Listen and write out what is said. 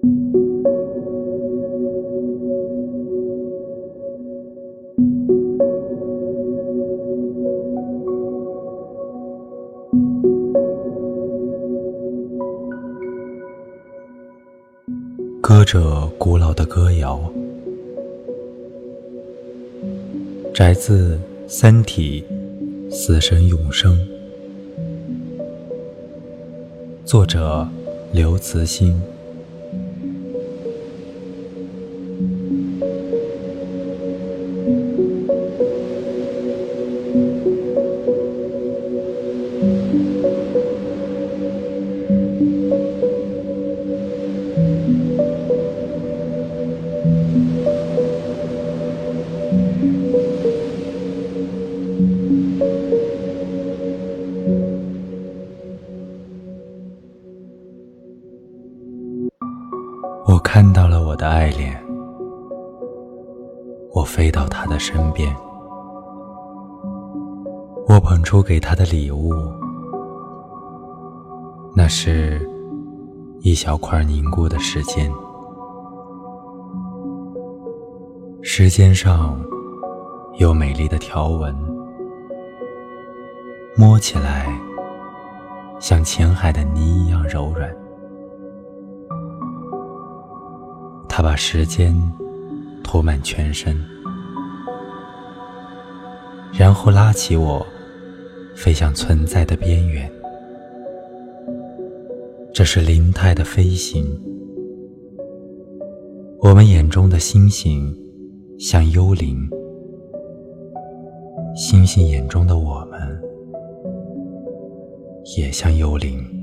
歌者古老的歌谣宅自三体死神永生。作者刘慈欣。我看到了我的爱恋，我飞到他的身边，我捧出给他的礼物，那是一小块凝固的时间，时间上有美丽的条纹，摸起来像浅海的泥一样柔软。他把时间涂满全身，然后拉起我，飞向存在的边缘。这是灵态的飞行。我们眼中的星星像幽灵，星星眼中的我们也像幽灵。